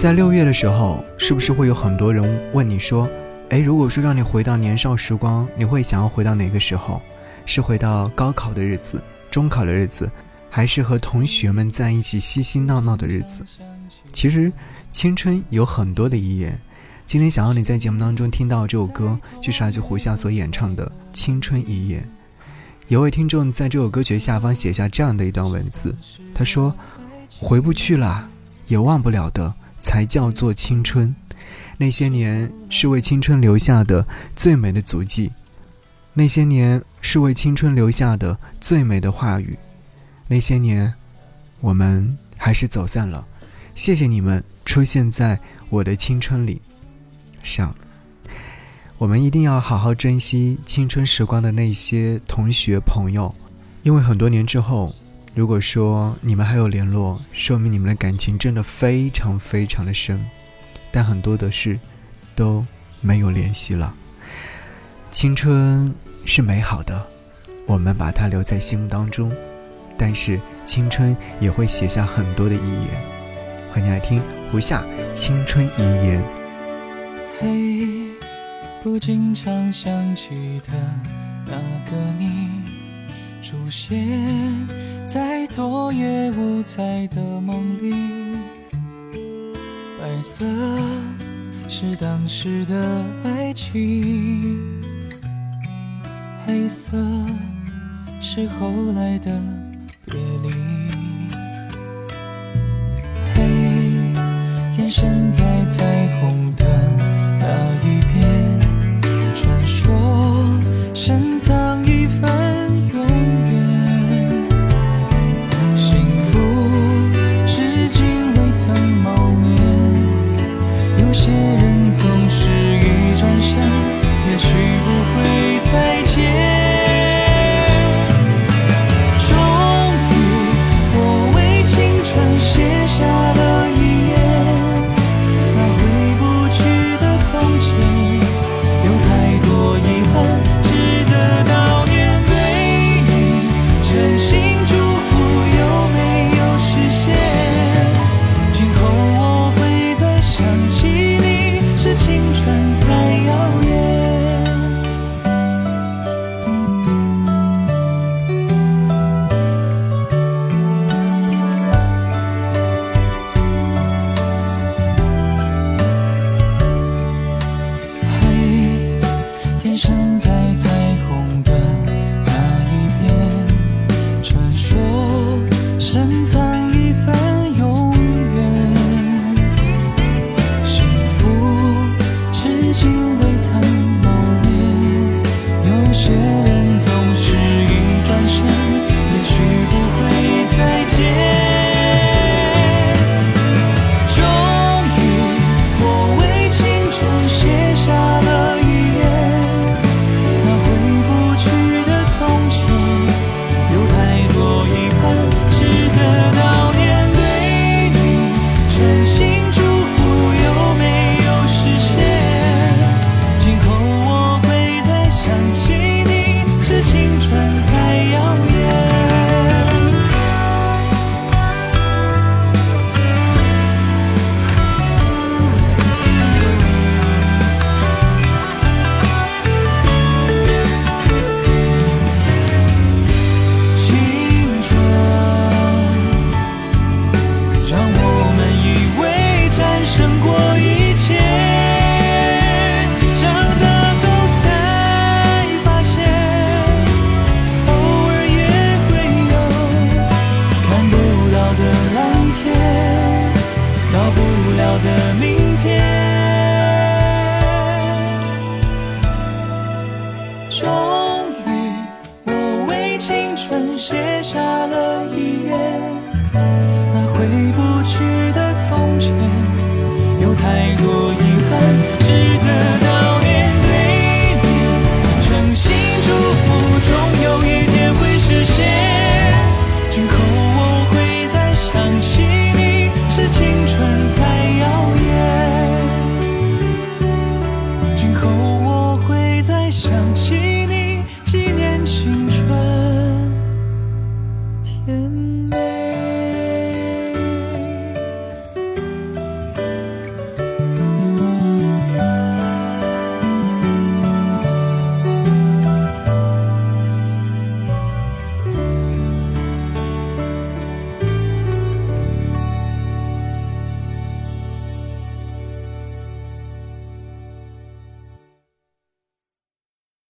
在六月的时候，是不是会有很多人问你说：“哎，如果说让你回到年少时光，你会想要回到哪个时候？是回到高考的日子、中考的日子，还是和同学们在一起嬉嬉闹闹的日子？”其实，青春有很多的遗言。今天想要你在节目当中听到这首歌，就是来自胡夏所演唱的《青春遗言》。有位听众在这首歌曲下方写下这样的一段文字，他说：“回不去了，也忘不了的，才叫做青春。那些年是为青春留下的最美的足迹，那些年是为青春留下的最美的话语。那些年，我们还是走散了。谢谢你们出现在我的青春里。”上，我们一定要好好珍惜青春时光的那些同学朋友，因为很多年之后，如果说你们还有联络，说明你们的感情真的非常非常的深。但很多的事都没有联系了。青春是美好的，我们把它留在心目当中，但是青春也会写下很多的遗言。欢迎来听胡夏《青春遗言》。嘿，不经常想起的那个你，出现在昨夜五彩的梦里。白色是当时的爱情，黑色是后来的别离。嘿，眼神在彩虹胜过一切长大后才发现偶尔也会有看不到的蓝天到不了的明天。